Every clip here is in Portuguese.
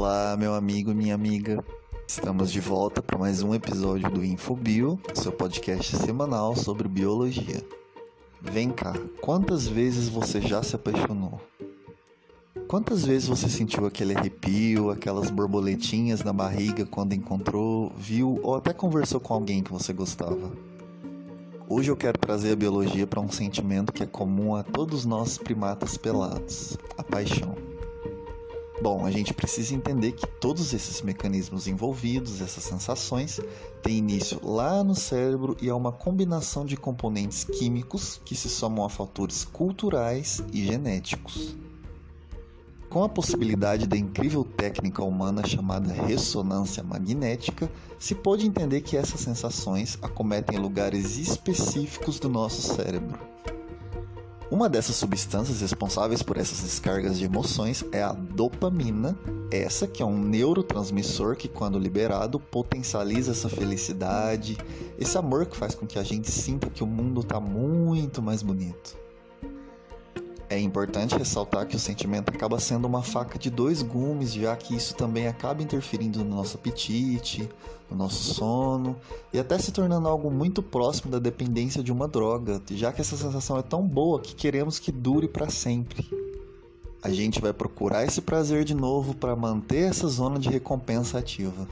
Olá, meu amigo, minha amiga. Estamos de volta para mais um episódio do Infobio, seu podcast semanal sobre biologia. Vem cá, quantas vezes você já se apaixonou? Quantas vezes você sentiu aquele arrepio, aquelas borboletinhas na barriga quando encontrou, viu ou até conversou com alguém que você gostava? Hoje eu quero trazer a biologia para um sentimento que é comum a todos nós primatas pelados: a paixão. Bom, a gente precisa entender que todos esses mecanismos envolvidos, essas sensações, têm início lá no cérebro e é uma combinação de componentes químicos que se somam a fatores culturais e genéticos. Com a possibilidade da incrível técnica humana chamada ressonância magnética, se pôde entender que essas sensações acometem lugares específicos do nosso cérebro. Uma dessas substâncias responsáveis por essas descargas de emoções é a dopamina, essa que é um neurotransmissor que, quando liberado, potencializa essa felicidade, esse amor que faz com que a gente sinta que o mundo está muito mais bonito. É importante ressaltar que o sentimento acaba sendo uma faca de dois gumes, já que isso também acaba interferindo no nosso apetite, no nosso sono e até se tornando algo muito próximo da dependência de uma droga, já que essa sensação é tão boa que queremos que dure para sempre. A gente vai procurar esse prazer de novo para manter essa zona de recompensa ativa.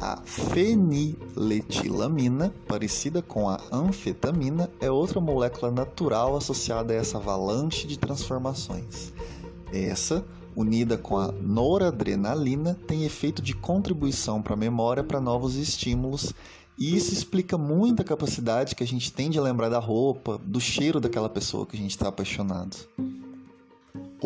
A feniletilamina, parecida com a anfetamina, é outra molécula natural associada a essa avalanche de transformações. Essa, unida com a noradrenalina, tem efeito de contribuição para a memória para novos estímulos, e isso explica muito a capacidade que a gente tem de lembrar da roupa, do cheiro daquela pessoa que a gente está apaixonado.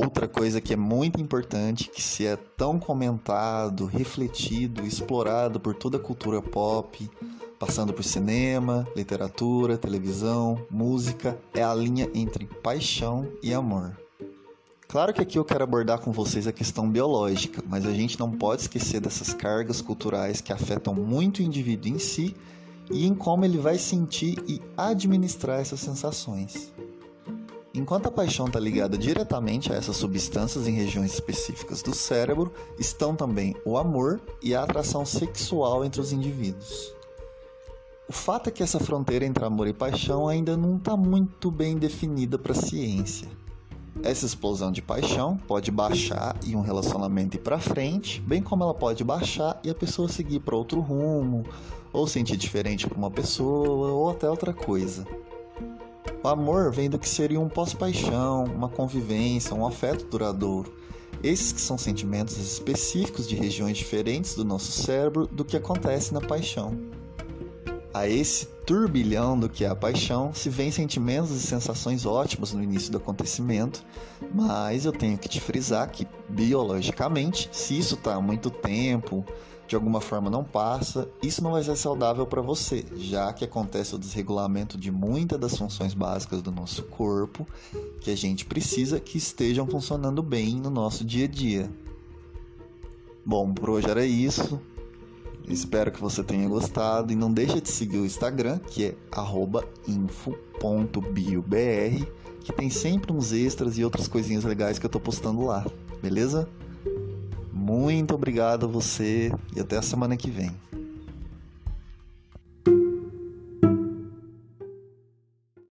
Outra coisa que é muito importante, que se é tão comentado, refletido, explorado por toda a cultura pop, passando por cinema, literatura, televisão, música, é a linha entre paixão e amor. Claro que aqui eu quero abordar com vocês a questão biológica, mas a gente não pode esquecer dessas cargas culturais que afetam muito o indivíduo em si e em como ele vai sentir e administrar essas sensações. Enquanto a paixão está ligada diretamente a essas substâncias em regiões específicas do cérebro, estão também o amor e a atração sexual entre os indivíduos. O fato é que essa fronteira entre amor e paixão ainda não está muito bem definida para a ciência. Essa explosão de paixão pode baixar e um relacionamento ir para frente, bem como ela pode baixar e a pessoa seguir para outro rumo, ou sentir diferente para uma pessoa, ou até outra coisa. Amor vem do que seria um pós-paixão, uma convivência, um afeto duradouro. Esses que são sentimentos específicos de regiões diferentes do nosso cérebro do que acontece na paixão. A esse turbilhão do que é a paixão se vêm sentimentos e sensações ótimas no início do acontecimento, mas eu tenho que te frisar que, biologicamente, se isso está há muito tempo, de alguma forma não passa, isso não vai ser saudável para você, já que acontece o desregulamento de muitas das funções básicas do nosso corpo que a gente precisa que estejam funcionando bem no nosso dia a dia. Bom, por hoje era isso. Espero que você tenha gostado e não deixe de seguir o Instagram, que é info.biobr, que tem sempre uns extras e outras coisinhas legais que eu tô postando lá, beleza? Muito obrigado a você e até a semana que vem.